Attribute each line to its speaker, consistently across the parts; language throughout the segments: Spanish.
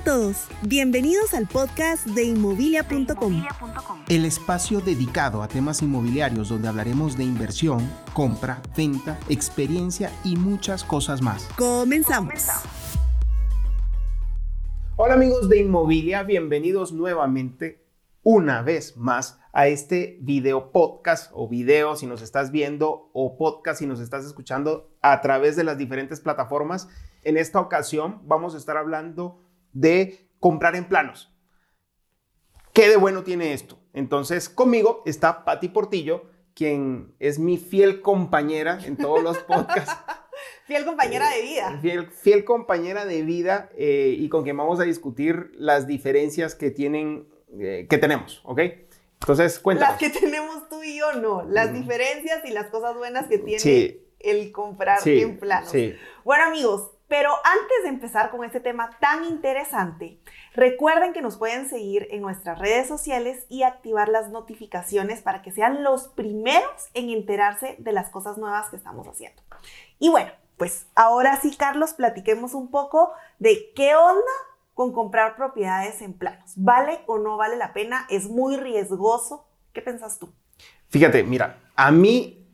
Speaker 1: a todos, bienvenidos al podcast de inmobilia.com.
Speaker 2: El espacio dedicado a temas inmobiliarios donde hablaremos de inversión, compra, venta, experiencia y muchas cosas más.
Speaker 1: Comenzamos.
Speaker 2: Hola amigos de Inmobilia, bienvenidos nuevamente una vez más a este video podcast o video si nos estás viendo o podcast si nos estás escuchando a través de las diferentes plataformas. En esta ocasión vamos a estar hablando de comprar en planos. ¿Qué de bueno tiene esto? Entonces, conmigo está Patti Portillo, quien es mi fiel compañera en todos los podcasts.
Speaker 3: fiel compañera de vida.
Speaker 2: Fiel, fiel compañera de vida eh, y con quien vamos a discutir las diferencias que tienen, eh, que tenemos, ¿ok? Entonces, cuéntanos.
Speaker 3: Las que tenemos tú y yo, no. Las mm. diferencias y las cosas buenas que tiene el comprar en planos. Sí. Bueno, amigos, pero antes de empezar con este tema tan interesante, recuerden que nos pueden seguir en nuestras redes sociales y activar las notificaciones para que sean los primeros en enterarse de las cosas nuevas que estamos haciendo. Y bueno, pues ahora sí, Carlos, platiquemos un poco de qué onda con comprar propiedades en planos. ¿Vale o no vale la pena? ¿Es muy riesgoso? ¿Qué piensas tú?
Speaker 2: Fíjate, mira, a mí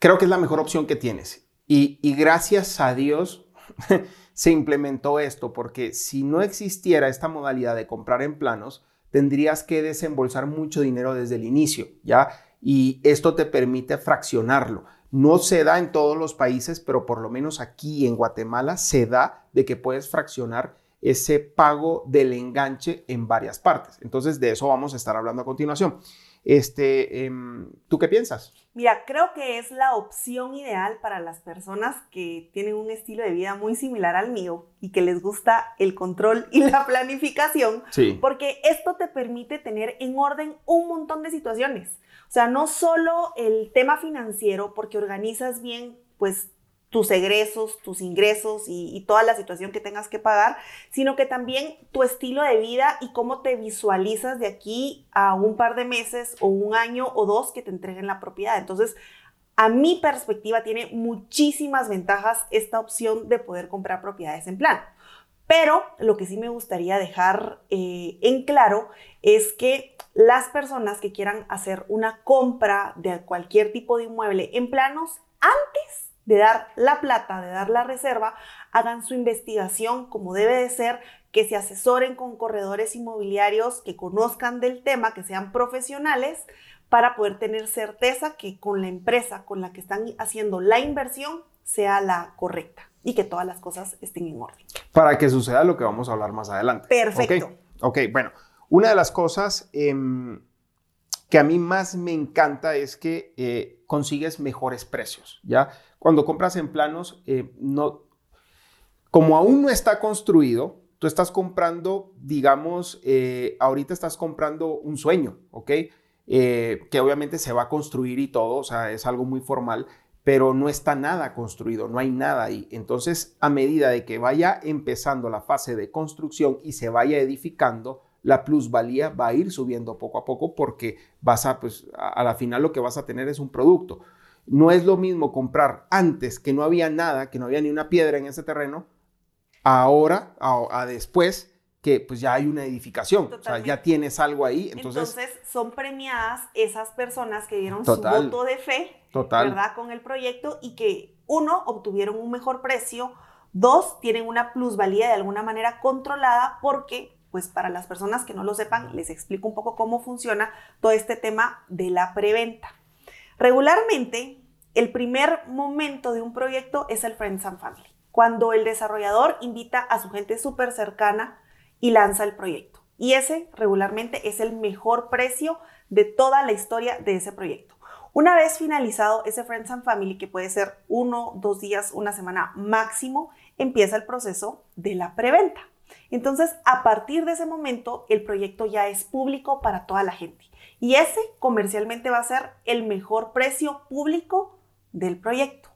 Speaker 2: creo que es la mejor opción que tienes. Y, y gracias a Dios, se implementó esto, porque si no existiera esta modalidad de comprar en planos, tendrías que desembolsar mucho dinero desde el inicio, ¿ya? Y esto te permite fraccionarlo. No se da en todos los países, pero por lo menos aquí en Guatemala se da de que puedes fraccionar ese pago del enganche en varias partes. Entonces, de eso vamos a estar hablando a continuación. Este, em, ¿Tú qué piensas?
Speaker 3: Mira, creo que es la opción ideal para las personas que tienen un estilo de vida muy similar al mío y que les gusta el control y la planificación, sí. porque esto te permite tener en orden un montón de situaciones. O sea, no solo el tema financiero, porque organizas bien, pues tus egresos, tus ingresos y, toda la situación que tengas que pagar, sino que también tu estilo de vida y cómo te visualizas de aquí a un par de meses o un año o dos que te entreguen la propiedad. Entonces, a mi perspectiva tiene muchísimas ventajas esta opción de poder comprar propiedades en plan. Pero lo que sí me gustaría dejar eh, en claro es que las personas que quieran hacer una compra de cualquier tipo de inmueble en planos, antes de dar la plata, de dar la reserva, hagan su investigación como debe de ser, que se asesoren con corredores inmobiliarios que conozcan del tema, que sean profesionales, para poder tener certeza que con la empresa con la que están haciendo la inversión sea la correcta y que todas las cosas estén en orden.
Speaker 2: Para que suceda lo que vamos a hablar más adelante.
Speaker 3: Perfecto.
Speaker 2: Ok, bueno, una de las cosas em, que a mí más me encanta es que eh, consigues mejores precios, ¿ya? Cuando compras en planos, eh, no, como aún no está construido, tú estás comprando, digamos, eh, ahorita estás comprando un sueño, ¿ok? Que obviamente se va a construir y todo, o sea, es algo muy formal, pero no está nada construido, no hay nada ahí. Entonces, a medida de que vaya empezando la fase de construcción y se vaya edificando, la plusvalía va a ir subiendo poco a poco porque vas a, pues, a la final lo que vas a tener es un producto. No es lo mismo comprar antes que no había nada, que no había ni una piedra en ese terreno, ahora, a, después que pues ya hay una edificación, o sea, ya tienes algo ahí. Entonces,
Speaker 3: son premiadas esas personas que dieron su voto de fe, ¿verdad? Con el proyecto y que uno, obtuvieron un mejor precio, dos, tienen una plusvalía de alguna manera controlada porque pues para las personas que no lo sepan, les explico un poco cómo funciona todo este tema de la preventa. Regularmente, el primer momento de un proyecto es el Friends and Family, cuando el desarrollador invita a su gente súper cercana y lanza el proyecto. Y ese regularmente es el mejor precio de toda la historia de ese proyecto. Una vez finalizado ese Friends and Family, que puede ser uno, dos días, una semana máximo, empieza el proceso de la preventa. Entonces, a partir de ese momento, el proyecto ya es público para toda la gente. Y ese comercialmente va a ser el mejor precio público del proyecto.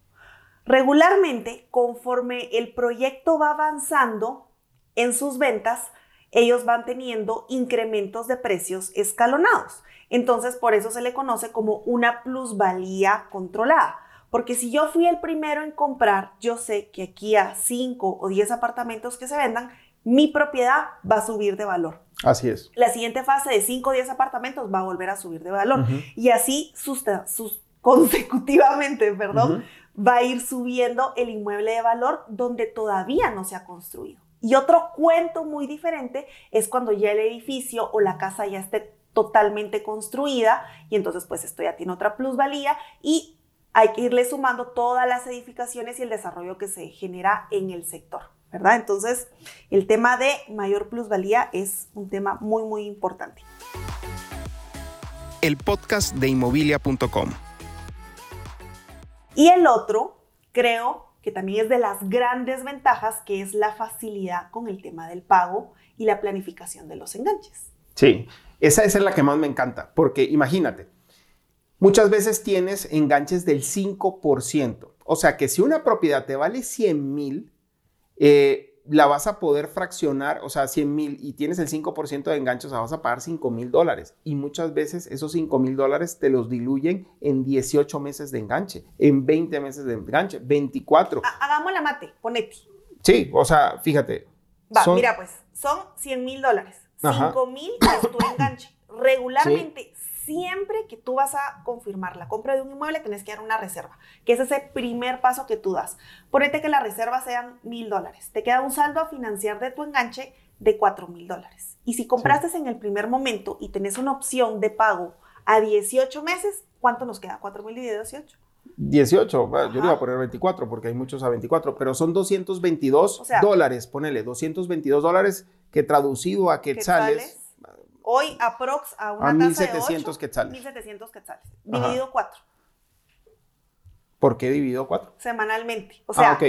Speaker 3: Regularmente, conforme el proyecto va avanzando en sus ventas, ellos van teniendo incrementos de precios escalonados. Entonces, por eso se le conoce como una plusvalía controlada. Porque si yo fui el primero en comprar, yo sé que aquí a 5 o 10 apartamentos que se vendan, mi propiedad va a subir de valor.
Speaker 2: Así es.
Speaker 3: La siguiente fase de 5 o 10 apartamentos va a volver a subir de valor. Y así consecutivamente, perdón, va a ir subiendo el inmueble de valor donde todavía no se ha construido. Y otro cuento muy diferente es cuando ya el edificio o la casa ya esté totalmente construida y entonces pues esto ya tiene otra plusvalía y hay que irle sumando todas las edificaciones y el desarrollo que se genera en el sector. ¿Verdad? Entonces, el tema de mayor plusvalía es un tema muy, muy importante.
Speaker 2: El podcast de inmobilia.com.
Speaker 3: Y el otro, creo que también es de las grandes ventajas, que es la facilidad con el tema del pago y la planificación de los enganches.
Speaker 2: Sí, esa, es la que más me encanta, porque imagínate, muchas veces tienes enganches del 5%. O sea que si una propiedad te vale 100 mil, eh, la vas a poder fraccionar, o sea, 100 mil y tienes el 5% de enganche, o sea, vas a pagar 5 mil dólares. Y muchas veces esos 5 mil dólares te los diluyen en 18 meses de enganche, en 20 meses de enganche, 24.
Speaker 3: Hagamos la mate, ponete.
Speaker 2: Sí, o sea, fíjate.
Speaker 3: Va, mira pues, son 100 mil dólares. 5 mil es tu enganche. Regularmente, siempre que tú vas a confirmar la compra de un inmueble, tienes que dar una reserva, que es ese primer paso que tú das. Ponete que la reserva sean mil dólares. Te queda un saldo a financiar de tu enganche de cuatro mil dólares. Y si compraste en el primer momento y tenés una opción de pago a 18 meses, ¿cuánto nos queda? ¿4 mil dividido 18?
Speaker 2: 18, yo le iba a poner 24 porque hay muchos a 24, pero son 222 dólares, ponele, 222 dólares que traducido a quetzales
Speaker 3: Hoy aprox a una
Speaker 2: a
Speaker 3: tasa
Speaker 2: 1700 quetzales.
Speaker 3: 1700 quetzales. Dividido 4.
Speaker 2: ¿Por qué dividido 4?
Speaker 3: Semanalmente. O sea, ah,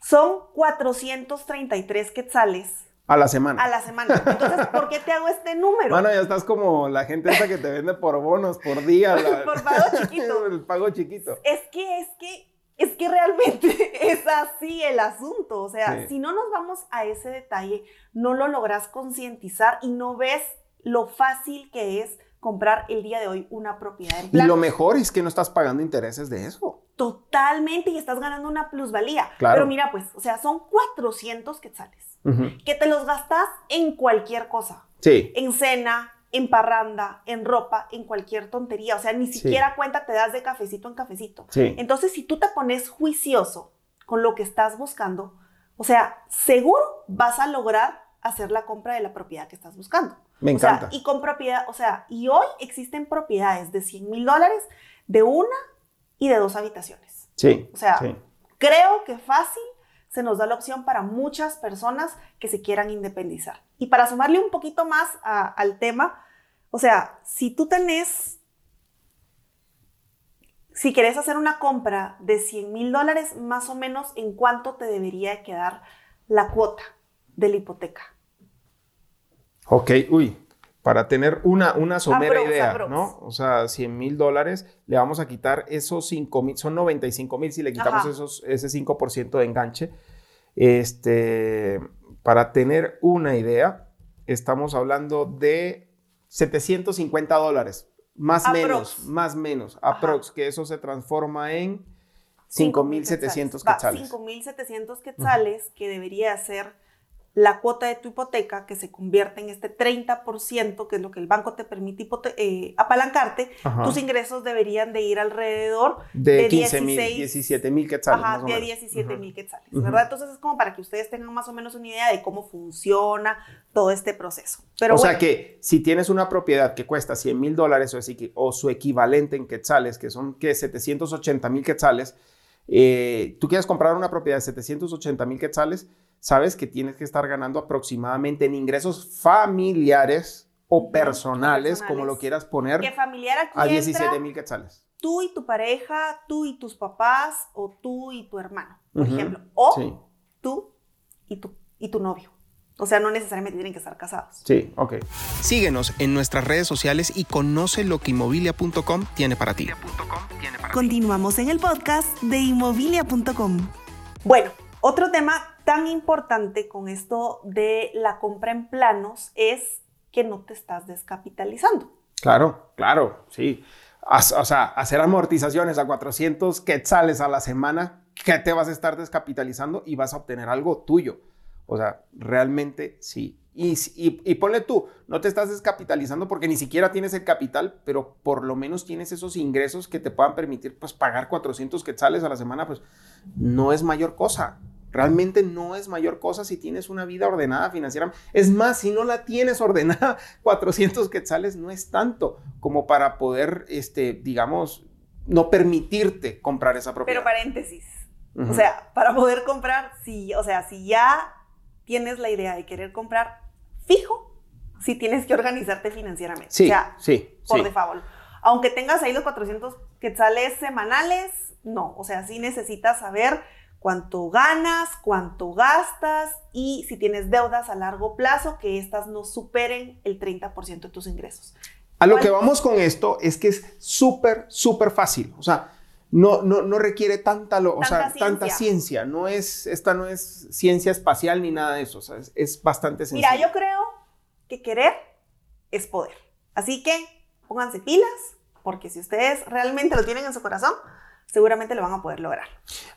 Speaker 3: son 433 quetzales.
Speaker 2: A la semana.
Speaker 3: A la semana. Entonces, ¿por qué te hago este número?
Speaker 2: Bueno, ya estás como la gente esa que te vende por bonos, por día.
Speaker 3: por pago chiquito.
Speaker 2: El pago chiquito.
Speaker 3: Es que, es que es que realmente es así el asunto. O sea, si no nos vamos a ese detalle, no lo logras concientizar y no ves lo fácil que es comprar el día de hoy una propiedad
Speaker 2: en Y lo mejor es que no estás pagando intereses de eso.
Speaker 3: Totalmente, y estás ganando una plusvalía. Pero mira, pues, o sea, son 400 quetzales que te los gastas en cualquier cosa.
Speaker 2: Sí.
Speaker 3: En cena, en parranda, en ropa, en cualquier tontería. O sea, ni siquiera cuenta te das de cafecito en cafecito.
Speaker 2: Sí.
Speaker 3: Entonces, si tú te pones juicioso con lo que estás buscando, o sea, seguro vas a lograr hacer la compra de la propiedad que estás buscando.
Speaker 2: Me encanta.
Speaker 3: y con propiedad, o sea, y hoy existen propiedades de 100 mil dólares de una y de dos habitaciones.
Speaker 2: Sí.
Speaker 3: O sea, creo que fácil se nos da la opción para muchas personas que se quieran independizar. Y para sumarle un poquito más al tema, o sea, si tú tenés, si querés hacer una compra de 100 mil dólares, más o menos, ¿en cuánto te debería quedar la cuota de la hipoteca?
Speaker 2: Ok, uy, para tener una, una somera idea, ¿no? O sea, 100 mil dólares, le vamos a quitar esos 5 mil, son 95 mil si le quitamos esos, ese 5% de enganche. Este, para tener una idea, estamos hablando de 750 dólares, más o menos, más menos, aprox, que eso se transforma en 5.700 quetzales.
Speaker 3: 5.700 quetzales, que debería ser la cuota de tu hipoteca, que se convierte en este 30%, que es lo que el banco te permite eh, apalancarte, tus ingresos deberían de ir alrededor
Speaker 2: de, 15 mil, 17 mil quetzales.
Speaker 3: Ajá, de 17 mil quetzales, ¿verdad? Entonces es como para que ustedes tengan más o menos una idea de cómo funciona todo este proceso. Pero
Speaker 2: o sea que si tienes una propiedad que cuesta 100 mil dólares o, su equivalente en quetzales, que son que 780 mil quetzales, eh, tú quieres comprar una propiedad de 780 mil quetzales, sabes que tienes que estar ganando aproximadamente en ingresos familiares o personales, como lo quieras poner, a 17 mil quetzales.
Speaker 3: Tú y tu pareja, tú y tus papás, o tú y tu hermano, por ejemplo. O tú y tu, y tu novio. O sea, no necesariamente tienen que estar casados.
Speaker 2: Sí, ok. Síguenos en nuestras redes sociales y conoce lo que inmobilia.com tiene para ti.
Speaker 1: Continuamos en el podcast de inmobilia.com.
Speaker 3: Bueno, otro tema tan importante con esto de la compra en planos es que no te estás descapitalizando.
Speaker 2: Claro, claro, sí. O sea, hacer amortizaciones a 400 quetzales a la semana, que te vas a estar descapitalizando y vas a obtener algo tuyo. O sea, realmente sí. Y, y, ponle tú, no te estás descapitalizando porque ni siquiera tienes el capital, pero por lo menos tienes esos ingresos que te puedan permitir pues pagar 400 quetzales a la semana, pues no es mayor cosa. Realmente no es mayor cosa si tienes una vida ordenada financiera. Es más, si no la tienes ordenada, 400 quetzales no es tanto como para poder, este, digamos, no permitirte comprar esa propiedad.
Speaker 3: Pero paréntesis. O sea, para poder comprar, si, o sea, si ya tienes la idea de querer comprar, fijo, si tienes que organizarte financieramente.
Speaker 2: Sí,
Speaker 3: o sea,
Speaker 2: sí.
Speaker 3: Por default. Aunque tengas ahí los 400 quetzales semanales, no. O sea, sí necesitas saber cuánto ganas, cuánto gastas y si tienes deudas a largo plazo, que estas no superen el 30% de tus ingresos.
Speaker 2: A lo que vamos con esto es que es súper, súper fácil. O sea, no, no, no requiere tanta, o sea, ciencia. tanta ciencia. No es, esta no es ciencia espacial ni nada de eso. O sea, es, bastante sencillo.
Speaker 3: Mira, yo creo que querer es poder. Así que pónganse pilas, porque si ustedes realmente lo tienen en su corazón, seguramente lo van a poder lograr.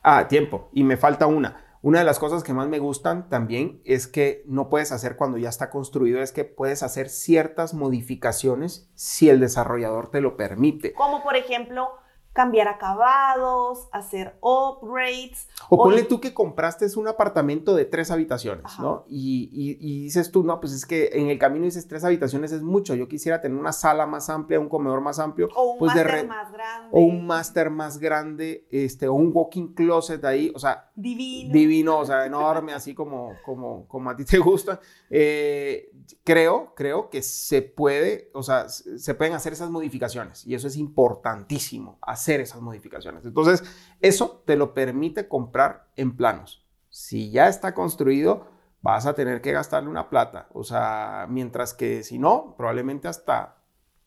Speaker 2: Ah, tiempo. Y me falta una. Una de las cosas que más me gustan también es que no puedes hacer cuando ya está construido, es que puedes hacer ciertas modificaciones si el desarrollador te lo permite.
Speaker 3: Como por ejemplo, cambiar acabados, hacer upgrades.
Speaker 2: O, ponle tú que compraste un apartamento de tres habitaciones, ¿no? Y, dices tú, no, pues es que en el camino dices tres habitaciones es mucho, yo quisiera tener una sala más amplia, un comedor más amplio.
Speaker 3: O un
Speaker 2: pues
Speaker 3: máster más grande.
Speaker 2: O un máster más grande, este, o un walking closet ahí, o sea.
Speaker 3: Divino.
Speaker 2: Divino, o sea, enorme, así como, como, como a ti te gusta. Eh, creo, creo que se puede, o sea, se pueden hacer esas modificaciones y eso es importantísimo, hacer esas modificaciones. Entonces, eso te lo permite comprar en planos. Si ya está construido, vas a tener que gastarle una plata, o sea, mientras que si no, probablemente hasta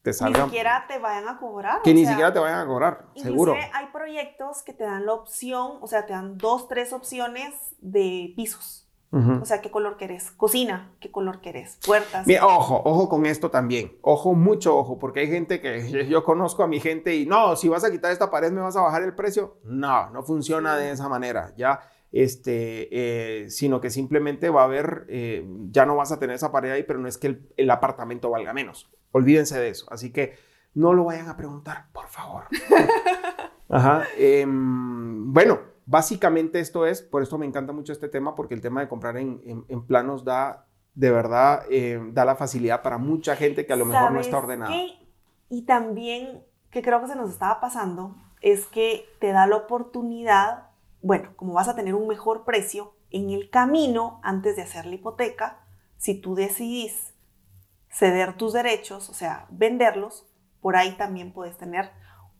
Speaker 2: te salga...
Speaker 3: Ni siquiera te vayan a cobrar.
Speaker 2: Que ni siquiera te vayan a cobrar, seguro.
Speaker 3: hay proyectos que te dan la opción, o sea, te dan dos, tres opciones de pisos. O sea, ¿qué color querés? Cocina, ¿qué color querés? Puertas.
Speaker 2: Mira, ojo, ojo con esto también. Ojo, mucho ojo, porque hay gente que yo conozco a mi gente y no, si vas a quitar esta pared, ¿me vas a bajar el precio? No, no funciona de esa manera, ya. Este, eh, sino que simplemente va a haber, eh, ya no vas a tener esa pared ahí, pero no es que el, apartamento valga menos. Olvídense de eso. Así que no lo vayan a preguntar, por favor. Ajá. Em, bueno, Básicamente esto es, por eso me encanta mucho este tema, porque el tema de comprar en, planos da, de verdad, eh, da la facilidad para mucha gente que a lo mejor no está ordenada.
Speaker 3: Y también, que creo que se nos estaba pasando, es que te da la oportunidad, bueno, como vas a tener un mejor precio en el camino antes de hacer la hipoteca, si tú decidís ceder tus derechos, o sea, venderlos, por ahí también puedes tener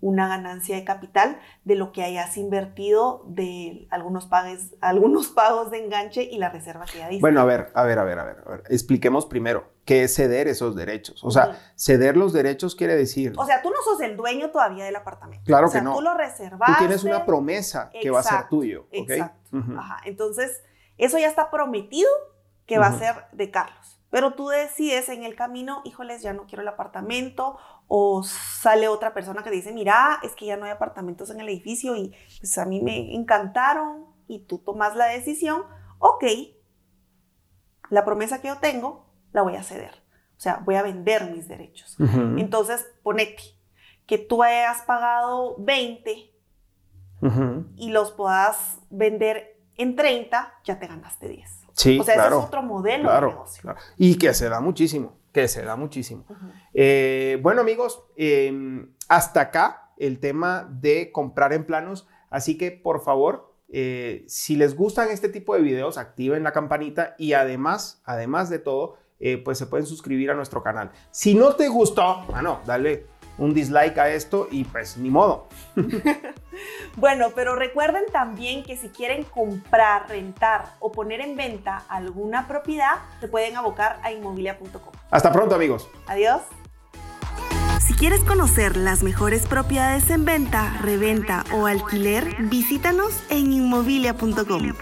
Speaker 3: una ganancia de capital de lo que hayas invertido de algunos, pagos, algunos pagos de enganche y la reserva que ya diste.
Speaker 2: Bueno, a ver, a ver, a ver, a ver, a ver. Expliquemos primero qué es ceder esos derechos. O sea, ceder los derechos quiere decir...
Speaker 3: O sea, tú no sos el dueño todavía del apartamento.
Speaker 2: Claro
Speaker 3: o sea,
Speaker 2: que no.
Speaker 3: Tú lo reservaste.
Speaker 2: Tú tienes una promesa que va a ser tuyo.
Speaker 3: Exacto. Ajá. Entonces, eso ya está prometido que va a ser de Carlos. Pero tú decides en el camino, híjoles, ya no quiero el apartamento, o sale otra persona que dice, mira, es que ya no hay apartamentos en el edificio y pues a mí me encantaron y tú tomas la decisión, ok, la promesa que yo tengo la voy a ceder, o sea, voy a vender mis derechos. Entonces, ponete que tú hayas pagado 20 y los puedas vender en 30, ya te ganaste 10.
Speaker 2: Sí,
Speaker 3: o sea, ese es otro modelo de negocio.
Speaker 2: Y que se da muchísimo, que se da muchísimo. Eh, bueno, amigos, em, hasta acá el tema de comprar en planos. Así que, por favor, eh, si les gustan este tipo de videos, activen la campanita y además, además de todo, eh, pues se pueden suscribir a nuestro canal. Si no te gustó, bueno, dale un dislike a esto y pues ni modo.
Speaker 3: bueno, pero recuerden también que si quieren comprar, rentar o poner en venta alguna propiedad, se pueden abocar a inmobilia.com.
Speaker 2: Hasta pronto amigos.
Speaker 3: Adiós.
Speaker 1: Si quieres conocer las mejores propiedades en venta, reventa o alquiler, visítanos en inmobilia.com.